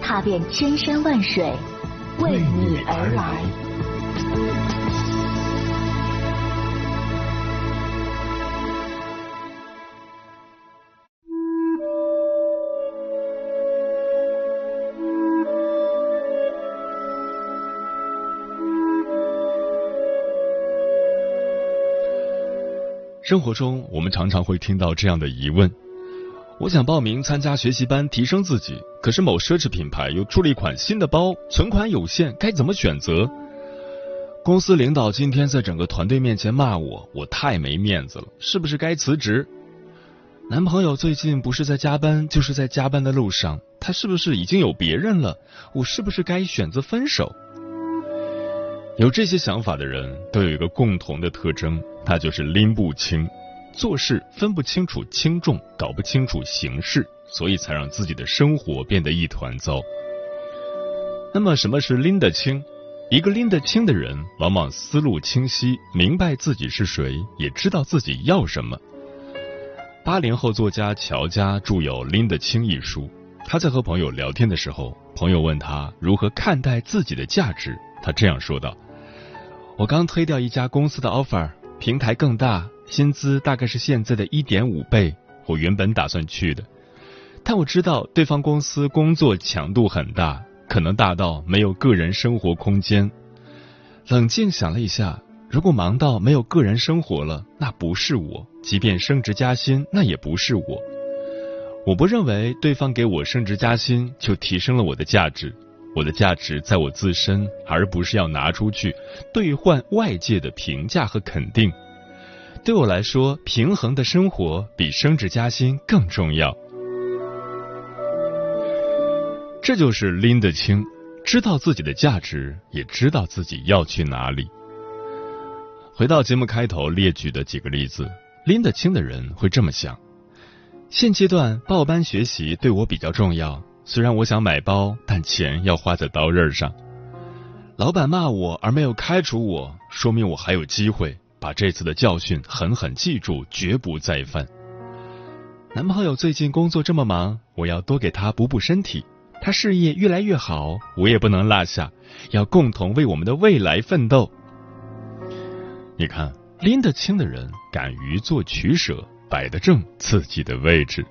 踏遍千山万水，为你而来。生活中，我们常常会听到这样的疑问：我想报名参加学习班提升自己，可是某奢侈品牌又出了一款新的包，存款有限，该怎么选择？公司领导今天在整个团队面前骂我，我太没面子了，是不是该辞职？男朋友最近不是在加班，就是在加班的路上，他是不是已经有别人了？我是不是该选择分手？有这些想法的人都有一个共同的特征。他就是拎不清，做事分不清楚轻重，搞不清楚形势，所以才让自己的生活变得一团糟。那么，什么是拎得清？一个拎得清的人，往往思路清晰，明白自己是谁，也知道自己要什么。八零后作家乔家著有《拎得清》一书。他在和朋友聊天的时候，朋友问他如何看待自己的价值，他这样说道：“我刚推掉一家公司的 offer。”平台更大，薪资大概是现在的一点五倍。我原本打算去的，但我知道对方公司工作强度很大，可能大到没有个人生活空间。冷静想了一下，如果忙到没有个人生活了，那不是我；即便升职加薪，那也不是我。我不认为对方给我升职加薪就提升了我的价值。我的价值在我自身，而不是要拿出去兑换外界的评价和肯定。对我来说，平衡的生活比升职加薪更重要。这就是拎得清，知道自己的价值，也知道自己要去哪里。回到节目开头列举的几个例子，拎得清的人会这么想：现阶段报班学习对我比较重要。虽然我想买包，但钱要花在刀刃上。老板骂我而没有开除我，说明我还有机会把这次的教训狠狠记住，绝不再犯。男朋友最近工作这么忙，我要多给他补补身体。他事业越来越好，我也不能落下，要共同为我们的未来奋斗。你看，拎得清的人敢于做取舍，摆得正自己的位置。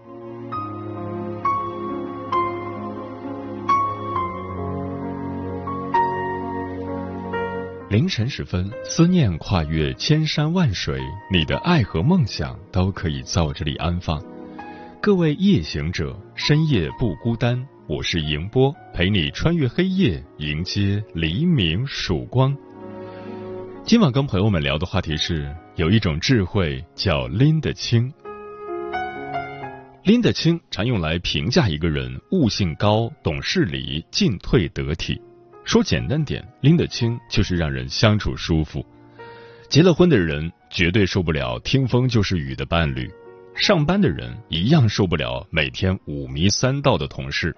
凌晨时分，思念跨越千山万水，你的爱和梦想都可以在我这里安放。各位夜行者，深夜不孤单，我是迎波，陪你穿越黑夜，迎接黎明曙光。今晚跟朋友们聊的话题是，有一种智慧叫拎得清。拎得清常用来评价一个人悟性高、懂事理、进退得体。说简单点，拎得清就是让人相处舒服。结了婚的人绝对受不了听风就是雨的伴侣，上班的人一样受不了每天五迷三道的同事，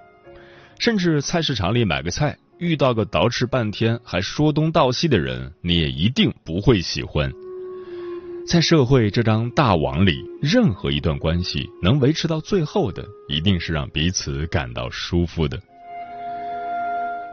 甚至菜市场里买个菜遇到个捯饬半天还说东道西的人，你也一定不会喜欢。在社会这张大网里，任何一段关系能维持到最后的，一定是让彼此感到舒服的。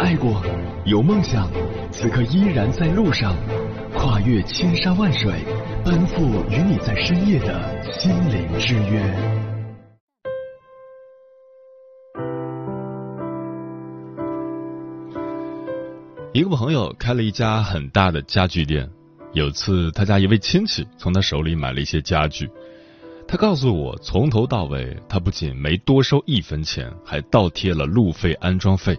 爱过，有梦想，此刻依然在路上，跨越千山万水，奔赴与你在深夜的心灵之约。一个朋友开了一家很大的家具店，有次他家一位亲戚从他手里买了一些家具，他告诉我，从头到尾他不仅没多收一分钱，还倒贴了路费、安装费。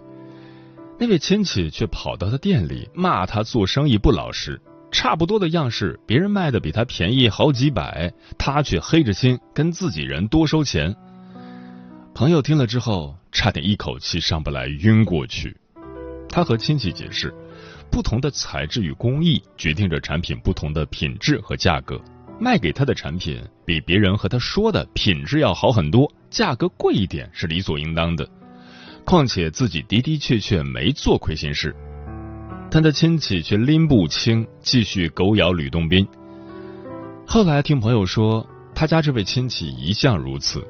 那位亲戚却跑到他店里骂他做生意不老实，差不多的样式，别人卖的比他便宜好几百，他却黑着心跟自己人多收钱。朋友听了之后，差点一口气上不来，晕过去。他和亲戚解释，不同的材质与工艺决定着产品不同的品质和价格。卖给他的产品比别人和他说的品质要好很多，价格贵一点是理所应当的。况且自己的的确确没做亏心事，但他亲戚却拎不清，继续狗咬吕洞宾。后来听朋友说，他家这位亲戚一向如此。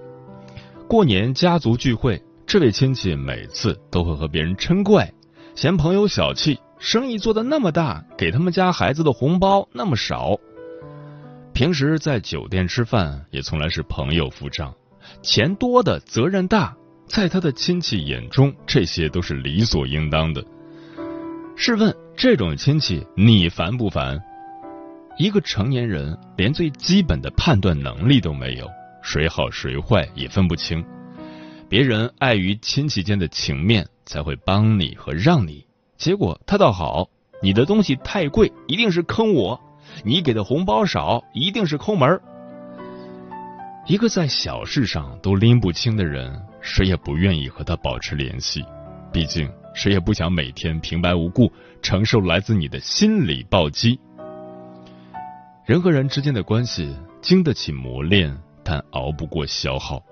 过年家族聚会，这位亲戚每次都会和别人嗔怪。嫌朋友小气，生意做的那么大，给他们家孩子的红包那么少。平时在酒店吃饭，也从来是朋友付账，钱多的责任大，在他的亲戚眼中，这些都是理所应当的。试问这种亲戚，你烦不烦？一个成年人连最基本的判断能力都没有，谁好谁坏也分不清。别人碍于亲戚间的情面。才会帮你和让你，结果他倒好，你的东西太贵，一定是坑我；你给的红包少，一定是抠门儿。一个在小事上都拎不清的人，谁也不愿意和他保持联系，毕竟谁也不想每天平白无故承受来自你的心理暴击。人和人之间的关系经得起磨练，但熬不过消耗。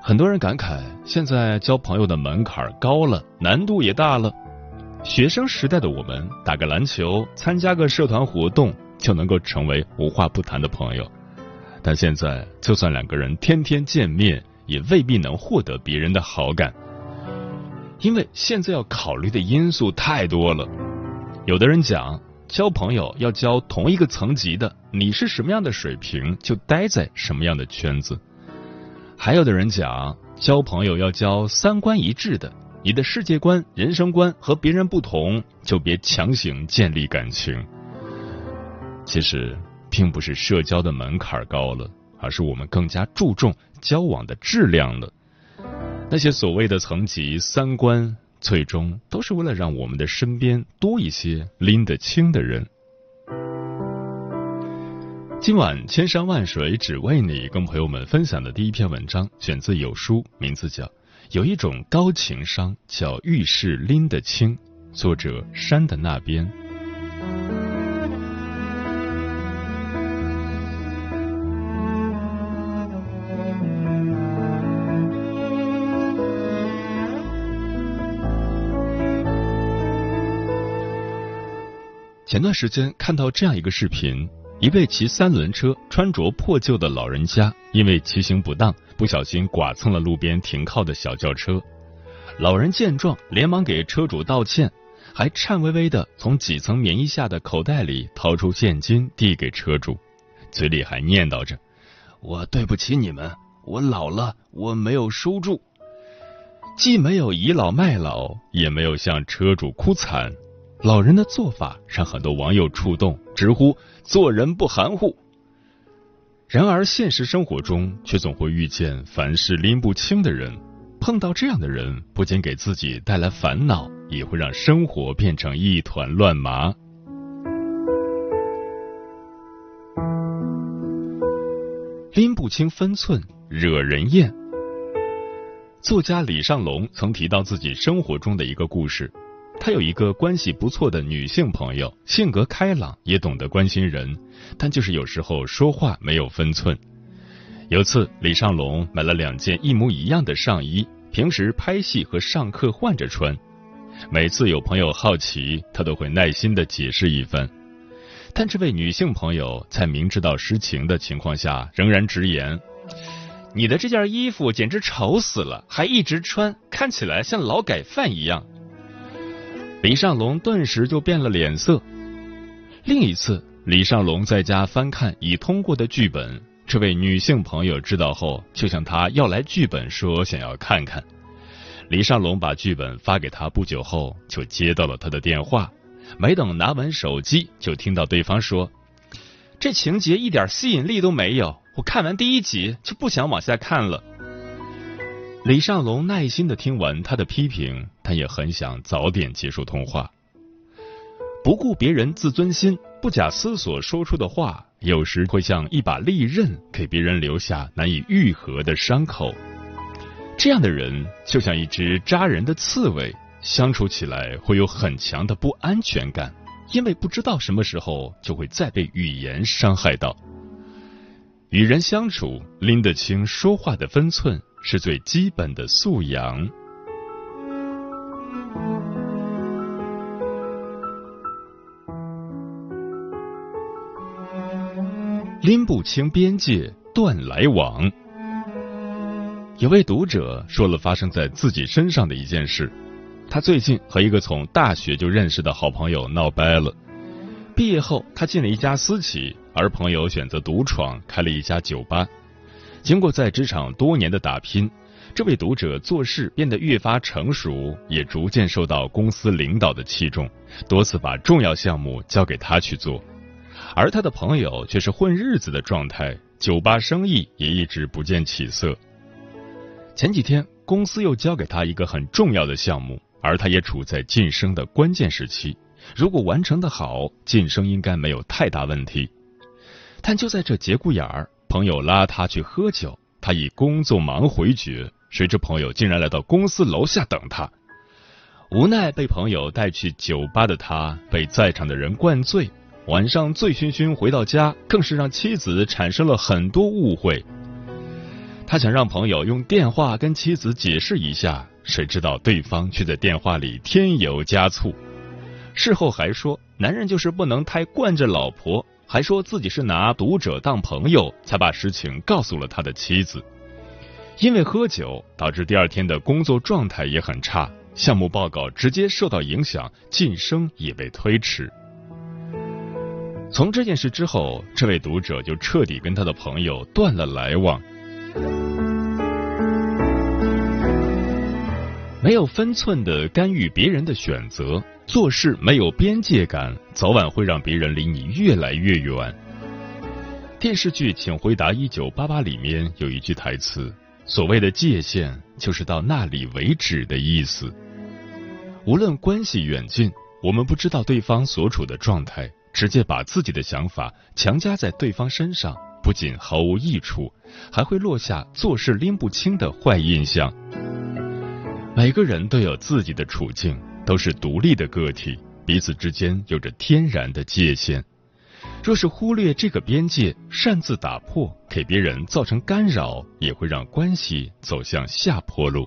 很多人感慨，现在交朋友的门槛高了，难度也大了。学生时代的我们，打个篮球，参加个社团活动，就能够成为无话不谈的朋友。但现在，就算两个人天天见面，也未必能获得别人的好感，因为现在要考虑的因素太多了。有的人讲，交朋友要交同一个层级的，你是什么样的水平，就待在什么样的圈子。还有的人讲，交朋友要交三观一致的，你的世界观、人生观和别人不同，就别强行建立感情。其实，并不是社交的门槛高了，而是我们更加注重交往的质量了。那些所谓的层级、三观，最终都是为了让我们的身边多一些拎得清的人。今晚千山万水只为你，跟朋友们分享的第一篇文章选自有书，名字叫《有一种高情商叫遇事拎得清》，作者山的那边。前段时间看到这样一个视频。一位骑三轮车、穿着破旧的老人家，因为骑行不当，不小心剐蹭了路边停靠的小轿车。老人见状，连忙给车主道歉，还颤巍巍的从几层棉衣下的口袋里掏出现金递给车主，嘴里还念叨着：“我对不起你们，我老了，我没有收住。”既没有倚老卖老，也没有向车主哭惨。老人的做法让很多网友触动，直呼做人不含糊。然而现实生活中却总会遇见凡事拎不清的人，碰到这样的人，不仅给自己带来烦恼，也会让生活变成一团乱麻。拎不清分寸，惹人厌。作家李尚龙曾提到自己生活中的一个故事。他有一个关系不错的女性朋友，性格开朗，也懂得关心人，但就是有时候说话没有分寸。有次，李尚龙买了两件一模一样的上衣，平时拍戏和上课换着穿。每次有朋友好奇，他都会耐心的解释一番。但这位女性朋友在明知道实情的情况下，仍然直言：“你的这件衣服简直丑死了，还一直穿，看起来像劳改犯一样。”李尚龙顿时就变了脸色。另一次，李尚龙在家翻看已通过的剧本，这位女性朋友知道后，就向他要来剧本，说想要看看。李尚龙把剧本发给他，不久后就接到了他的电话。没等拿完手机，就听到对方说：“这情节一点吸引力都没有，我看完第一集就不想往下看了。”李尚龙耐心的听完他的批评，但也很想早点结束通话。不顾别人自尊心，不假思索说出的话，有时会像一把利刃，给别人留下难以愈合的伤口。这样的人就像一只扎人的刺猬，相处起来会有很强的不安全感，因为不知道什么时候就会再被语言伤害到。与人相处，拎得清说话的分寸。是最基本的素养。拎不清边界，断来往。有位读者说了发生在自己身上的一件事：他最近和一个从大学就认识的好朋友闹掰了。毕业后，他进了一家私企，而朋友选择独闯，开了一家酒吧。经过在职场多年的打拼，这位读者做事变得越发成熟，也逐渐受到公司领导的器重，多次把重要项目交给他去做。而他的朋友却是混日子的状态，酒吧生意也一直不见起色。前几天，公司又交给他一个很重要的项目，而他也处在晋升的关键时期。如果完成的好，晋升应该没有太大问题。但就在这节骨眼儿。朋友拉他去喝酒，他以工作忙回绝，谁知朋友竟然来到公司楼下等他。无奈被朋友带去酒吧的他，被在场的人灌醉，晚上醉醺醺回到家，更是让妻子产生了很多误会。他想让朋友用电话跟妻子解释一下，谁知道对方却在电话里添油加醋。事后还说，男人就是不能太惯着老婆。还说自己是拿读者当朋友，才把实情告诉了他的妻子。因为喝酒，导致第二天的工作状态也很差，项目报告直接受到影响，晋升也被推迟。从这件事之后，这位读者就彻底跟他的朋友断了来往。没有分寸的干预别人的选择。做事没有边界感，早晚会让别人离你越来越远。电视剧《请回答一九八八》里面有一句台词：“所谓的界限，就是到那里为止的意思。”无论关系远近，我们不知道对方所处的状态，直接把自己的想法强加在对方身上，不仅毫无益处，还会落下做事拎不清的坏印象。每个人都有自己的处境。都是独立的个体，彼此之间有着天然的界限。若是忽略这个边界，擅自打破，给别人造成干扰，也会让关系走向下坡路。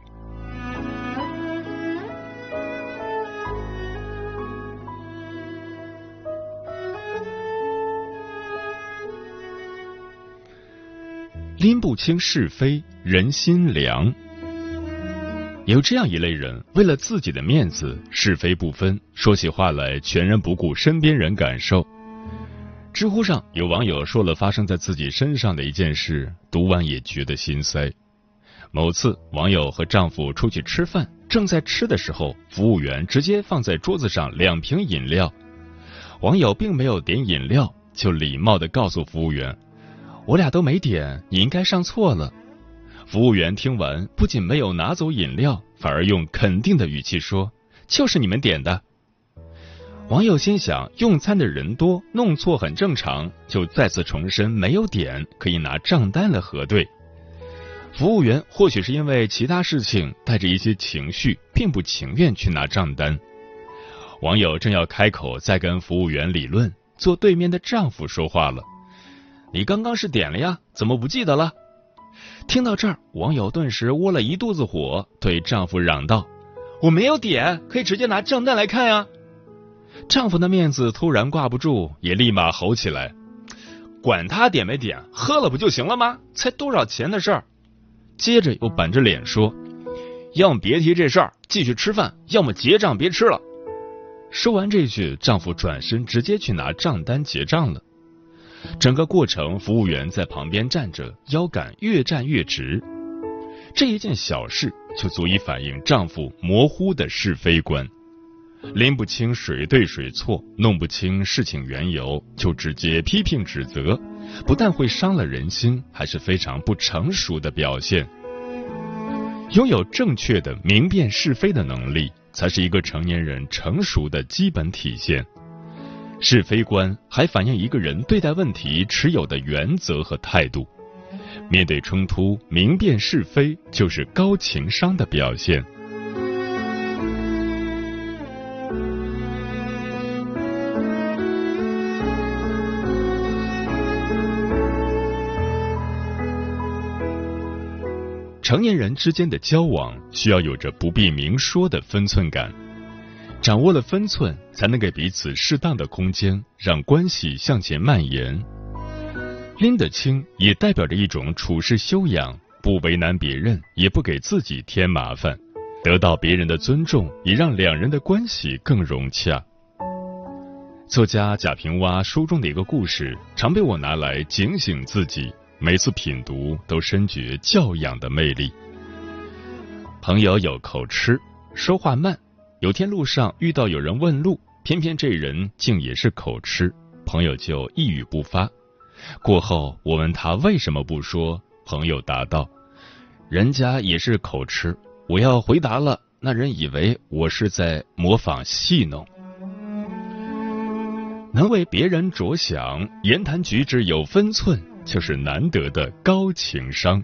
拎不清是非，人心凉。有这样一类人，为了自己的面子，是非不分，说起话来全然不顾身边人感受。知乎上有网友说了发生在自己身上的一件事，读完也觉得心塞。某次，网友和丈夫出去吃饭，正在吃的时候，服务员直接放在桌子上两瓶饮料。网友并没有点饮料，就礼貌的告诉服务员：“我俩都没点，你应该上错了。”服务员听完，不仅没有拿走饮料，反而用肯定的语气说：“就是你们点的。”网友心想，用餐的人多，弄错很正常，就再次重申没有点，可以拿账单来核对。服务员或许是因为其他事情带着一些情绪，并不情愿去拿账单。网友正要开口再跟服务员理论，坐对面的丈夫说话了：“你刚刚是点了呀，怎么不记得了？”听到这儿，网友顿时窝了一肚子火，对丈夫嚷道：“我没有点，可以直接拿账单来看呀！”丈夫的面子突然挂不住，也立马吼起来：“管他点没点，喝了不就行了吗？才多少钱的事儿！”接着又板着脸说：“要么别提这事儿，继续吃饭；要么结账别吃了。”说完这句，丈夫转身直接去拿账单结账了。整个过程，服务员在旁边站着，腰杆越站越直。这一件小事就足以反映丈夫模糊的是非观，拎不清谁对谁错，弄不清事情缘由，就直接批评指责，不但会伤了人心，还是非常不成熟的表现。拥有正确的明辨是非的能力，才是一个成年人成熟的基本体现。是非观还反映一个人对待问题持有的原则和态度。面对冲突，明辨是非就是高情商的表现。成年人之间的交往需要有着不必明说的分寸感。掌握了分寸，才能给彼此适当的空间，让关系向前蔓延。拎得清也代表着一种处事修养，不为难别人，也不给自己添麻烦，得到别人的尊重，也让两人的关系更融洽。作家贾平凹书中的一个故事，常被我拿来警醒自己，每次品读都深觉教养的魅力。朋友有口吃，说话慢。有天路上遇到有人问路，偏偏这人竟也是口吃，朋友就一语不发。过后我问他为什么不说，朋友答道：“人家也是口吃，我要回答了，那人以为我是在模仿戏弄。”能为别人着想，言谈举止有分寸，就是难得的高情商。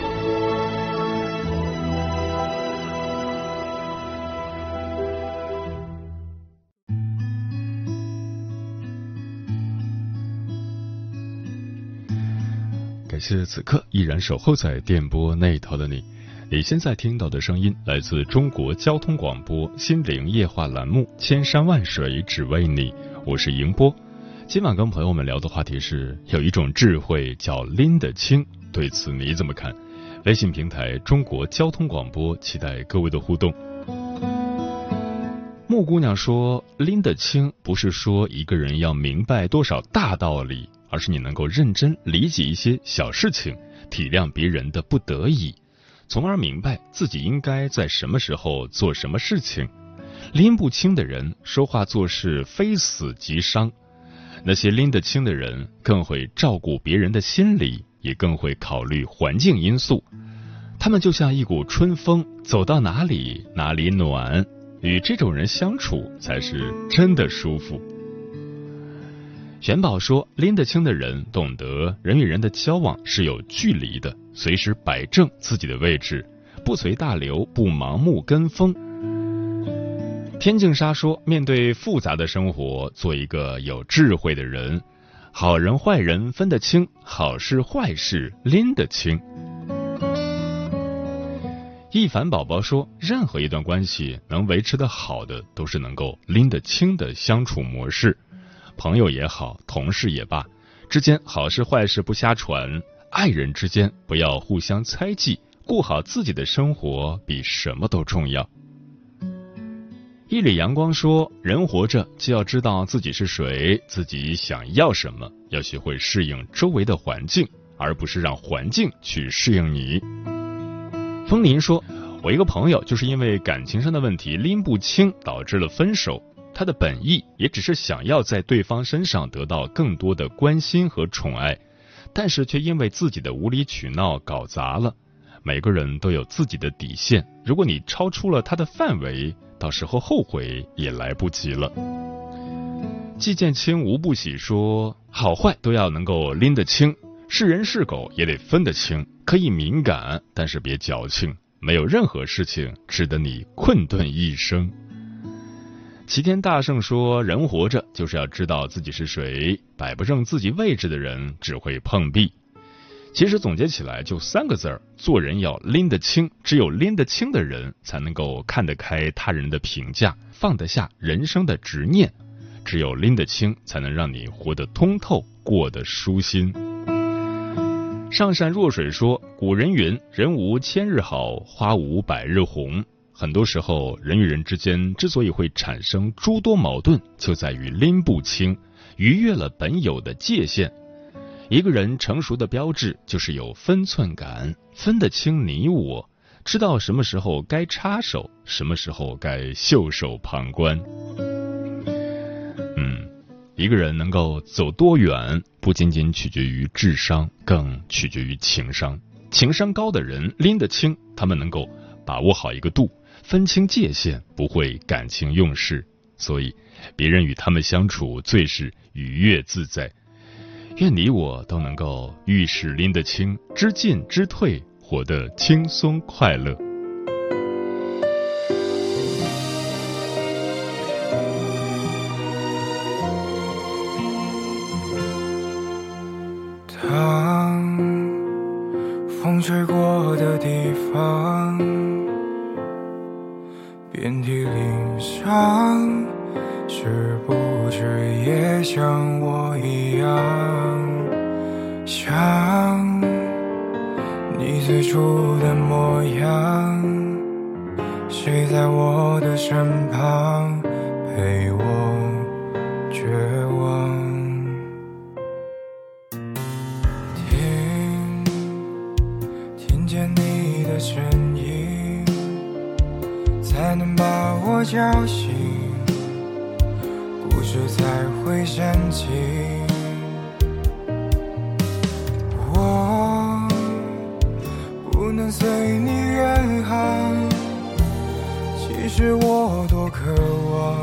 是此刻依然守候在电波那头的你，你现在听到的声音来自中国交通广播心灵夜话栏目《千山万水只为你》，我是迎波。今晚跟朋友们聊的话题是有一种智慧叫拎得清，对此你怎么看？微信平台中国交通广播，期待各位的互动。木姑娘说，拎得清不是说一个人要明白多少大道理。而是你能够认真理解一些小事情，体谅别人的不得已，从而明白自己应该在什么时候做什么事情。拎不清的人说话做事非死即伤，那些拎得清的人更会照顾别人的心理，也更会考虑环境因素。他们就像一股春风，走到哪里哪里暖。与这种人相处才是真的舒服。玄宝说：“拎得清的人懂得人与人的交往是有距离的，随时摆正自己的位置，不随大流，不盲目跟风。”天净沙说：“面对复杂的生活，做一个有智慧的人，好人坏人分得清，好事坏事拎得清。”一凡宝宝说：“任何一段关系能维持的好的，都是能够拎得清的相处模式。”朋友也好，同事也罢，之间好事坏事不瞎传，爱人之间不要互相猜忌，过好自己的生活比什么都重要。一缕阳光说：“人活着就要知道自己是谁，自己想要什么，要学会适应周围的环境，而不是让环境去适应你。”风林说：“我一个朋友就是因为感情上的问题拎不清，导致了分手。”他的本意也只是想要在对方身上得到更多的关心和宠爱，但是却因为自己的无理取闹搞砸了。每个人都有自己的底线，如果你超出了他的范围，到时候后悔也来不及了。季建清无不喜说：“好坏都要能够拎得清，是人是狗也得分得清。可以敏感，但是别矫情。没有任何事情值得你困顿一生。”齐天大圣说：“人活着就是要知道自己是谁，摆不正自己位置的人只会碰壁。”其实总结起来就三个字儿：做人要拎得清。只有拎得清的人，才能够看得开他人的评价，放得下人生的执念。只有拎得清，才能让你活得通透，过得舒心。上善若水说：“古人云，人无千日好，花无百日红。”很多时候，人与人之间之所以会产生诸多矛盾，就在于拎不清，逾越了本有的界限。一个人成熟的标志就是有分寸感，分得清你我，知道什么时候该插手，什么时候该袖手旁观。嗯，一个人能够走多远，不仅仅取决于智商，更取决于情商。情商高的人拎得清，他们能够把握好一个度。分清界限，不会感情用事，所以别人与他们相处最是愉悦自在。愿你我都能够遇事拎得清，知进知退，活得轻松快乐。我叫醒，故事才会煽情。我不能随你远航，其实我多渴望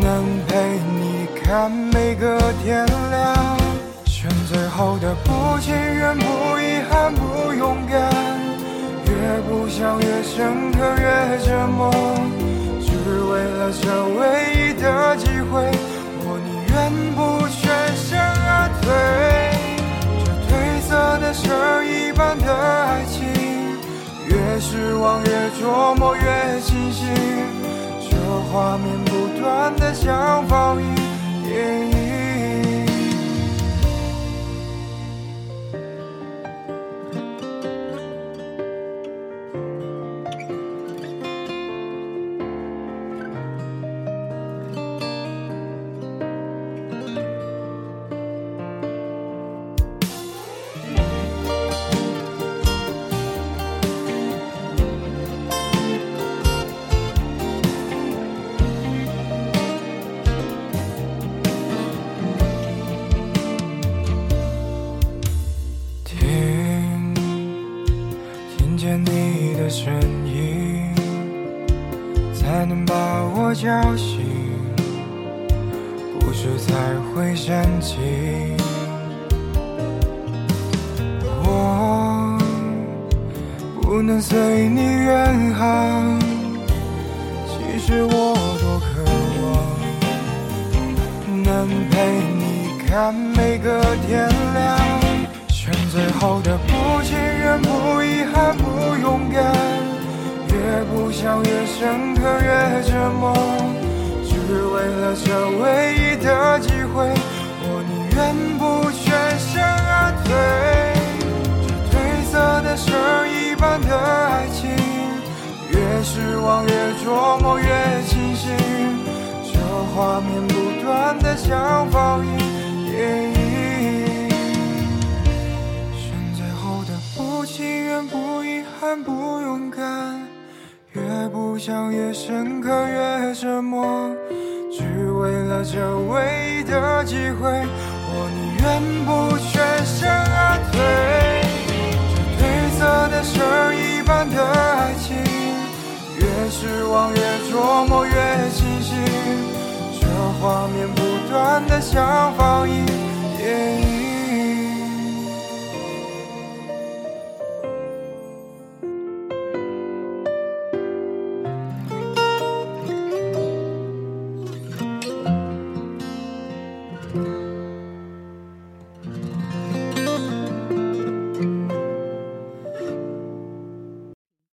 能陪你看每个天亮。选最后的不情愿，不遗憾，不勇敢。越不想越深刻越折磨，只为了这唯一的机会，我宁愿不全身而退。这褪色的蛇一般的爱情，越失望越琢磨越清醒，这画面不断的像不能随你远航，其实我多渴望能陪你看每个天亮。选最后的不情愿、不遗憾、不勇敢，越不想越深刻、越折磨，只为了这唯一的机会，我宁愿不全身而退，这褪色的誓言。般的爱情越失望越琢磨越清醒，这画面不断的像放映。选择后的不情愿、不遗憾、不勇敢，越不想越深刻越折磨，只为了这唯一的机会，我宁愿的绳一般的爱情，越失望越琢磨越清醒，这画面不断的像放映。